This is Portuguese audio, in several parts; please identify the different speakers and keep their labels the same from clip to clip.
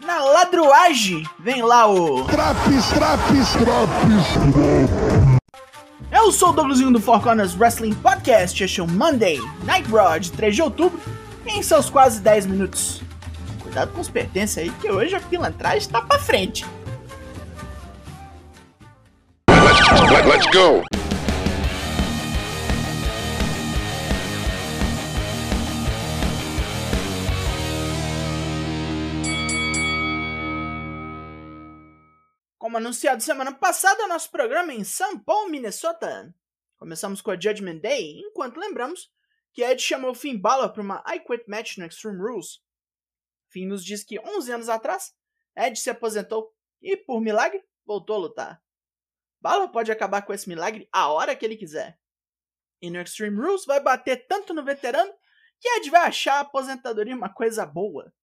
Speaker 1: Na ladruagem, vem lá o.
Speaker 2: Traps, traps, traps.
Speaker 1: Eu sou o Douglasinho do Four Corners Wrestling Podcast. Este é o Monday Night Raw de 3 de outubro, em seus quase 10 minutos. Cuidado com os pertences aí, que hoje a pilantragem tá pra frente.
Speaker 2: Let, let's go.
Speaker 1: Como anunciado semana passada, nosso programa é em São Paulo, Minnesota. Começamos com a Judgment Day, enquanto lembramos que Ed chamou Finn Balor para uma I Quit match no Extreme Rules. Finn nos diz que 11 anos atrás, Ed se aposentou e, por milagre, voltou a lutar. Balor pode acabar com esse milagre a hora que ele quiser. E no Extreme Rules vai bater tanto no veterano que Ed vai achar a aposentadoria uma coisa boa.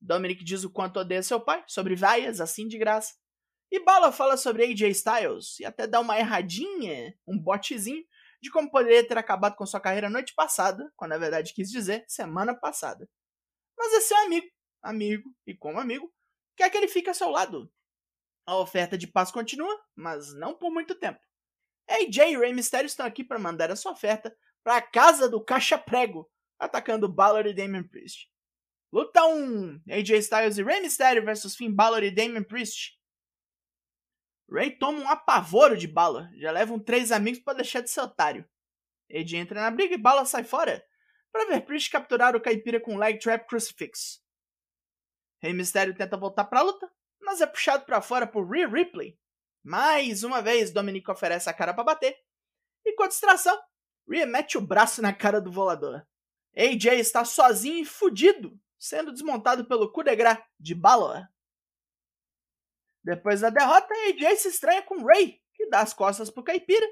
Speaker 1: Dominic diz o quanto odeia seu pai, sobre vaias assim de graça. E Bala fala sobre AJ Styles e até dá uma erradinha, um botezinho, de como poderia ter acabado com sua carreira noite passada, quando na verdade quis dizer semana passada. Mas é seu amigo, amigo e como amigo, quer que ele fique ao seu lado. A oferta de paz continua, mas não por muito tempo. AJ e Rey Mysterio estão aqui para mandar a sua oferta para a casa do Caixa Prego, atacando Balor e Damian Priest. Luta 1: AJ Styles e Rey Mysterio versus Finn Balor e Damian Priest. Ray toma um apavoro de Balor, já levam três amigos para deixar de ser otário. AJ entra na briga e Balor sai fora, para ver Priest capturar o caipira com leg trap crucifix. Rey Mysterio tenta voltar para a luta, mas é puxado para fora por Rhea Ripley. Mais uma vez, Dominic oferece a cara para bater, e com distração, Rhea mete o braço na cara do volador. AJ está sozinho e fudido, sendo desmontado pelo coup de grace de Balor. Depois da derrota, AJ se estranha com Ray, que dá as costas pro caipira,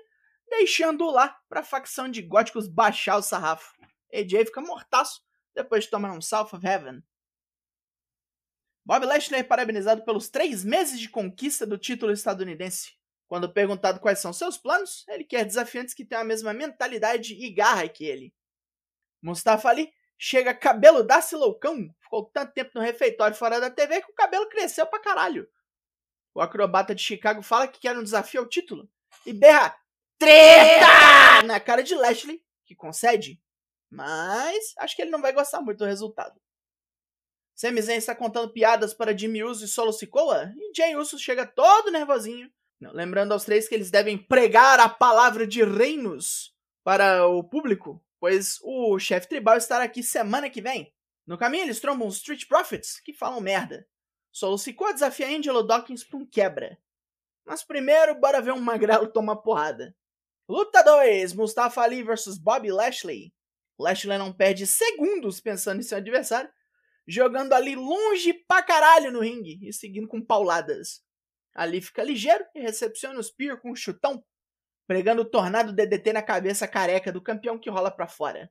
Speaker 1: deixando-o lá para a facção de góticos baixar o sarrafo. AJ fica mortaço depois de tomar um South of Heaven. Bob Lashley é parabenizado pelos três meses de conquista do título estadunidense. Quando perguntado quais são seus planos, ele quer desafiantes que tenham a mesma mentalidade e garra que ele. Mustafa Ali chega cabeludaço e loucão, ficou tanto tempo no refeitório fora da TV que o cabelo cresceu pra caralho. O acrobata de Chicago fala que quer um desafio ao título e berra treta na cara de Lashley, que concede, mas acho que ele não vai gostar muito do resultado. Sami Zayn está contando piadas para Jimmy Uso e Solo Sikoa, e Jay Uso chega todo nervosinho, lembrando aos três que eles devem pregar a palavra de reinos para o público, pois o chefe tribal estará aqui semana que vem. No caminho eles trombam os Street Profits, que falam merda. Solo Sikoa desafia Angelo Dawkins pra um quebra. Mas primeiro, bora ver um magrelo tomar porrada. Luta 2: Mustafa Ali vs Bobby Lashley. Lashley não perde segundos pensando em seu adversário, jogando ali longe pra caralho no ringue e seguindo com pauladas. Ali fica ligeiro e recepciona o Spear com um chutão, pregando o tornado DDT na cabeça careca do campeão que rola pra fora.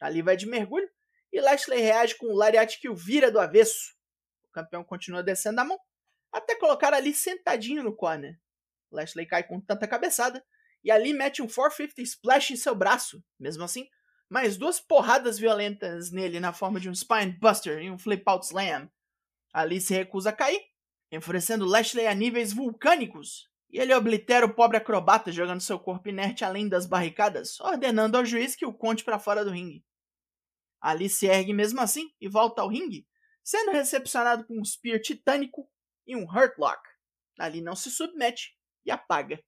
Speaker 1: Ali vai de mergulho e Lashley reage com o Lariat que o vira do avesso. O campeão continua descendo a mão até colocar ali sentadinho no corner. Lashley cai com tanta cabeçada e ali mete um 450 splash em seu braço. Mesmo assim, mais duas porradas violentas nele na forma de um Spine Buster e um Flip Out Slam. Ali se recusa a cair, enfurecendo Lashley a níveis vulcânicos. E ele oblitera o pobre acrobata jogando seu corpo inerte além das barricadas, ordenando ao juiz que o conte para fora do ringue. Ali se ergue mesmo assim e volta ao ringue, sendo recepcionado com um Spear titânico e um Hurt Lock. Ali não se submete e apaga.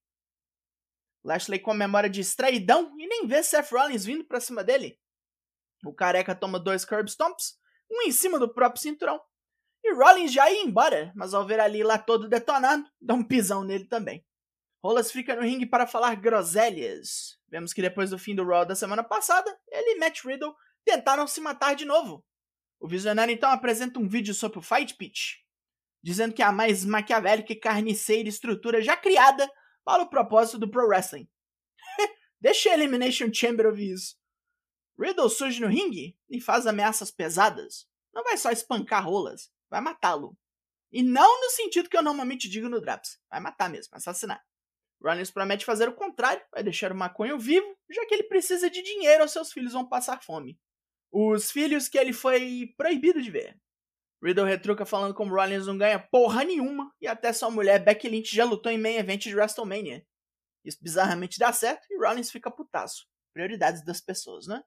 Speaker 1: Lashley comemora distraidão e nem vê Seth Rollins vindo pra cima dele. O careca toma dois curb stomps, um em cima do próprio cinturão. E Rollins já ia embora, mas ao ver ali lá todo detonado, dá um pisão nele também. Rolas fica no ringue para falar groselhas. Vemos que depois do fim do Raw da semana passada, ele e Matt Riddle tentaram se matar de novo. O visionário então apresenta um vídeo sobre o Fight Pitch, dizendo que é a mais maquiavélica e carniceira estrutura já criada para o propósito do Pro Wrestling. Deixa a Elimination Chamber ouvir isso. Riddle surge no ringue e faz ameaças pesadas. Não vai só espancar rolas, vai matá-lo. E não no sentido que eu normalmente digo no Draps. Vai matar mesmo, assassinar. Rollins promete fazer o contrário, vai deixar o maconho vivo, já que ele precisa de dinheiro ou seus filhos vão passar fome. Os filhos que ele foi proibido de ver. Riddle retruca falando como Rollins não ganha porra nenhuma e até sua mulher Becky Lynch já lutou em main event de WrestleMania. Isso bizarramente dá certo e Rollins fica putaço. Prioridades das pessoas, né?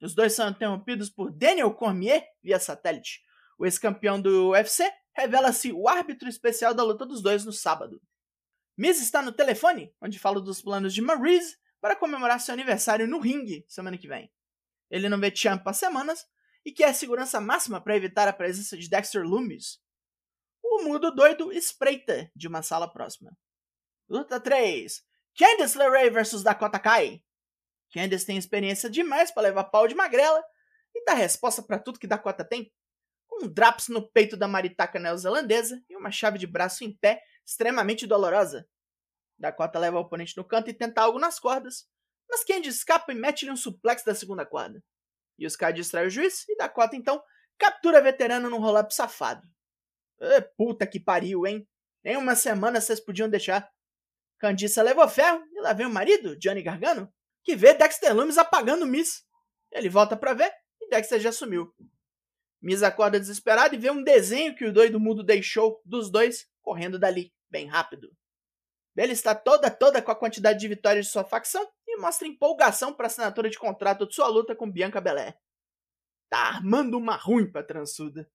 Speaker 1: Os dois são interrompidos por Daniel Cormier via satélite. O ex-campeão do UFC revela-se o árbitro especial da luta dos dois no sábado. Miz está no telefone, onde fala dos planos de Maryse para comemorar seu aniversário no ringue semana que vem. Ele não vê Champa há semanas e quer a segurança máxima para evitar a presença de Dexter Loomis. O mudo doido espreita de uma sala próxima. Luta 3. Candice LeRae vs Dakota Kai. Candice tem experiência demais para levar pau de magrela e dá resposta para tudo que Dakota tem. Com um draps no peito da maritaca neozelandesa e uma chave de braço em pé extremamente dolorosa. Dakota leva o oponente no canto e tenta algo nas cordas, mas Candice escapa e mete-lhe um suplex da segunda corda. E os caras distraem o juiz e Dakota então captura a veterana num roll-up safado. E, puta que pariu, hein? Nem uma semana vocês podiam deixar. Candice levou ferro e lá vem o marido, Johnny Gargano, que vê Dexter Lumis apagando Miss. Ele volta para ver e Dexter já sumiu. Miss acorda desesperado e vê um desenho que o doido mudo deixou dos dois correndo dali, bem rápido. Ele está toda toda com a quantidade de vitórias de sua facção e mostra empolgação para assinatura de contrato de sua luta com Bianca Belair. Tá armando uma ruim pra transuda.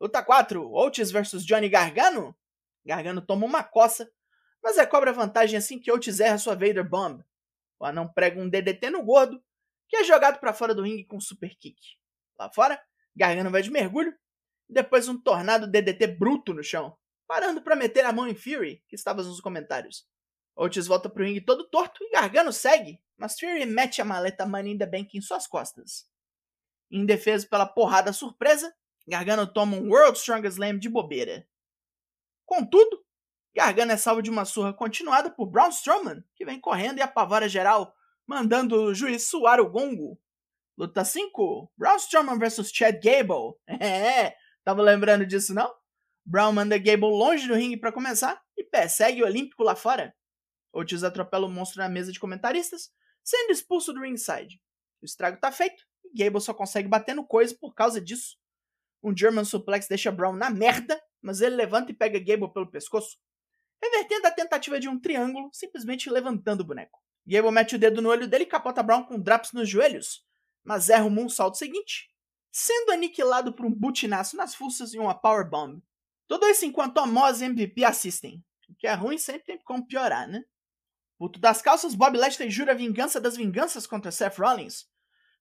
Speaker 1: Luta 4, Otis vs Johnny Gargano? Gargano toma uma coça, mas recobra vantagem assim que Otis erra sua Vader Bomb. O anão prega um DDT no gordo, que é jogado para fora do ringue com um super kick. Lá fora, Gargano vai de mergulho, e depois um tornado DDT bruto no chão, parando para meter a mão em Fury, que estava nos comentários. Otis volta pro ringue todo torto e Gargano segue, mas Fury mete a maleta Money in Bank em suas costas. Indefeso pela porrada surpresa, Gargano toma um World Strongest Slam de bobeira. Contudo, Gargano é salvo de uma surra continuada por Braun Strowman, que vem correndo e apavora geral, mandando o juiz suar o gongo. Luta 5: Braun Strowman vs Chad Gable. É, tava lembrando disso não? Brown manda Gable longe do ringue para começar e persegue o Olímpico lá fora. Otis atropela o monstro na mesa de comentaristas, sendo expulso do ringside. O estrago tá feito e Gable só consegue bater no coisa por causa disso. Um German suplex deixa Brown na merda, mas ele levanta e pega Gable pelo pescoço, revertendo a tentativa de um triângulo, simplesmente levantando o boneco. Gable mete o dedo no olho dele e capota Brown com draps nos joelhos, mas erra o moonsault seguinte, sendo aniquilado por um butinaço nas fuças e uma powerbomb. Tudo isso enquanto Amos e MVP assistem. O que é ruim sempre tem como piorar, né? Puto das calças, Bob Lashley jura vingança das vinganças contra Seth Rollins.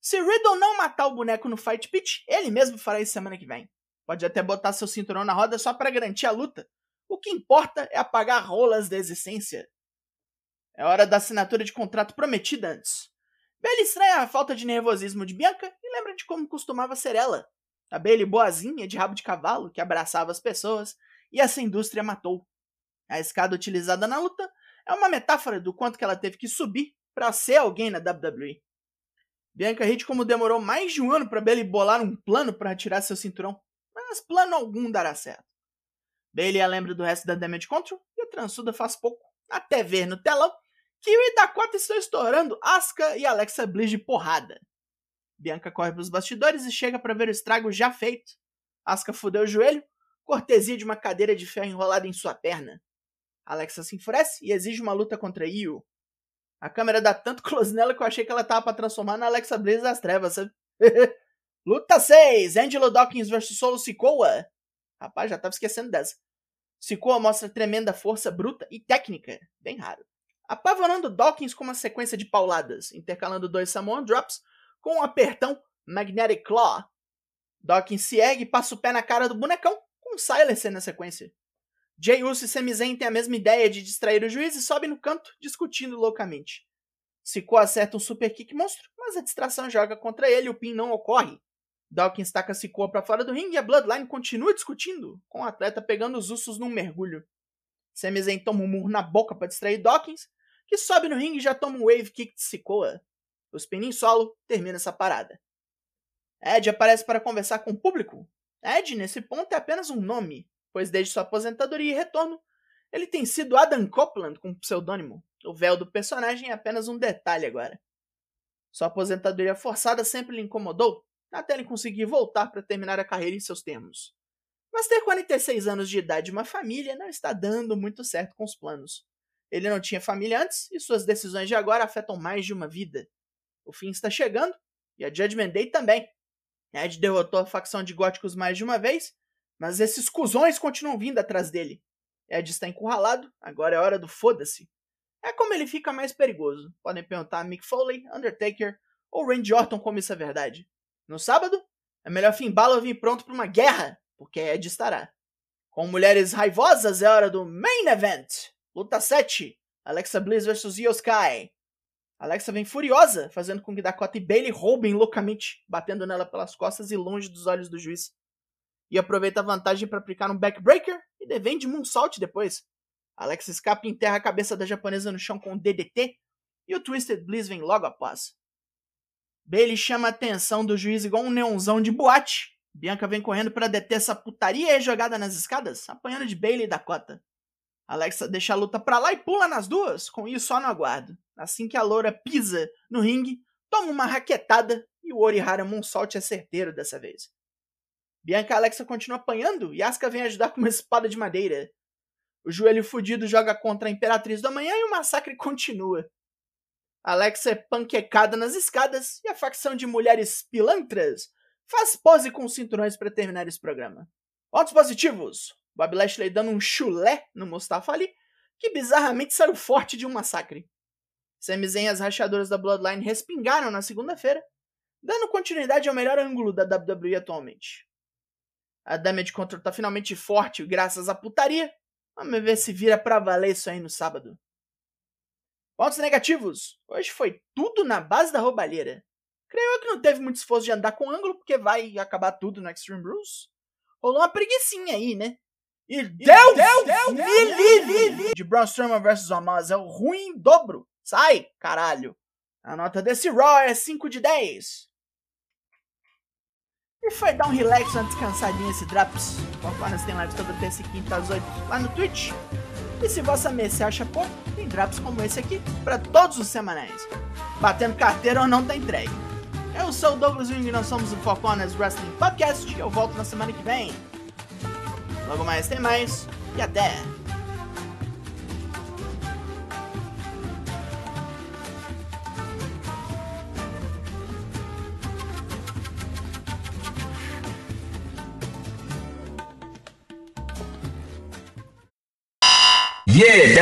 Speaker 1: Se Riddle não matar o boneco no Fight Pit, ele mesmo fará isso semana que vem. Pode até botar seu cinturão na roda só para garantir a luta. O que importa é apagar rolas da existência. É hora da assinatura de contrato prometida antes. Bailey estranha a falta de nervosismo de Bianca e lembra de como costumava ser ela. A Bailey boazinha de rabo de cavalo que abraçava as pessoas e essa indústria matou. A escada utilizada na luta é uma metáfora do quanto que ela teve que subir para ser alguém na WWE. Bianca Hit como demorou mais de um ano para Bailey bolar um plano para retirar seu cinturão, mas plano algum dará certo. Bailey a lembra do resto da Damage Control e a transuda faz pouco, até ver no telão que o Dakota estão estourando Asuka e Alexa Bliss de porrada. Bianca corre para os bastidores e chega para ver o estrago já feito. Asuka fudeu o joelho, cortesia de uma cadeira de ferro enrolada em sua perna. Alexa se enfurece e exige uma luta contra Io. A câmera dá tanto close nela que eu achei que ela tava para transformar na Alexa Bliss das trevas, luta 6: Angelo Dawkins vs Solo Sikoa. Rapaz, já tava esquecendo dessa. Sikoa mostra tremenda força bruta e técnica, bem raro. Apavorando Dawkins com uma sequência de pauladas, intercalando dois Samoan Drops com um apertão Magnetic Claw. Dawkins se ergue e passa o pé na cara do bonecão, com Silencer na sequência. Jay Uso e Sami Zayn têm a mesma ideia de distrair o juiz e sobem no canto, discutindo loucamente. Sikoa acerta um super kick monstro, mas a distração joga contra ele e o pin não ocorre. Dawkins taca Sikoa para fora do ringue e a Bloodline continua discutindo, com o atleta pegando os ursos num mergulho. Sami Zayn toma um murro na boca para distrair Dawkins, que sobe no ringue e já toma um wave kick de Sikoa. O spinning solo termina essa parada. Ed aparece para conversar com o público. Ed, nesse ponto, é apenas um nome, pois desde sua aposentadoria e retorno, ele tem sido Adam Copeland com pseudônimo. O véu do personagem é apenas um detalhe agora. Sua aposentadoria forçada sempre lhe incomodou, até ele conseguir voltar para terminar a carreira em seus termos. Mas ter 46 anos de idade e uma família não está dando muito certo com os planos. Ele não tinha família antes e suas decisões de agora afetam mais de uma vida. O fim está chegando e a Judgment Day também. Ed derrotou a facção de góticos mais de uma vez, mas esses cuzões continuam vindo atrás dele. Ed está encurralado, agora é hora do foda-se. É como ele fica mais perigoso. Podem perguntar a Mick Foley, Undertaker ou Randy Orton como isso é verdade. No sábado, é melhor Finn Balor vir pronto para uma guerra, porque Ed estará. Com mulheres raivosas, é hora do Main Event. Luta 7. Alexa Bliss vs Io Sky. Alexa vem furiosa, fazendo com que Dakota e Bailey roubem loucamente, batendo nela pelas costas e longe dos olhos do juiz. E aproveita a vantagem para aplicar um backbreaker e defende Moonsault depois. Alexa escapa e enterra a cabeça da japonesa no chão com um DDT e o Twisted Bliss vem logo após. Bailey chama a atenção do juiz igual um neonzão de boate. Bianca vem correndo para deter essa putaria e jogada nas escadas, apanhando de Bailey e Dakota. Alexa deixa a luta pra lá e pula nas duas, com isso só no aguardo. Assim que a loura pisa no ringue, toma uma raquetada e o Orihara Moonsault é certeiro dessa vez. Bianca Alexa continuam apanhando e Asuka vem ajudar com uma espada de madeira. O joelho fudido joga contra a Imperatriz do Amanhã e o massacre continua. Alexa é panquecada nas escadas e a facção de mulheres pilantras faz pose com os cinturões para terminar esse programa. Pontos positivos. Bob Lashley dando um chulé no Mustafa Ali, que bizarramente saiu forte de um massacre. Sami Zayn e as rachadoras da Bloodline respingaram na segunda-feira, dando continuidade ao melhor ângulo da WWE atualmente. A Damage Control tá finalmente forte graças à putaria. Vamos ver se vira pra valer isso aí no sábado. Pontos negativos. Hoje foi tudo na base da roubalheira. Creio eu que não teve muito esforço de andar com ângulo, porque vai acabar tudo no Extreme Rules. Rolou uma preguiçinha aí, né? E Deus, Deus, Deus me livre de Braun Strowman vs Omos. É o ruim em dobro. Sai, caralho. A nota desse Raw é 5 de 10. E foi dar um relax, uma descansadinha esse Drops. Conforme tem lives toda terça e quinta às 8 lá no Twitch. E se vossa mesa acha pouco, tem Drops como esse aqui para todos os semanais. Batendo carteira ou não tá entregue. Eu sou o Douglas Wing e nós somos o Four Wrestling Podcast. Eu volto na semana que vem. Logo mais tem mais e até!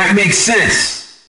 Speaker 3: That makes sense.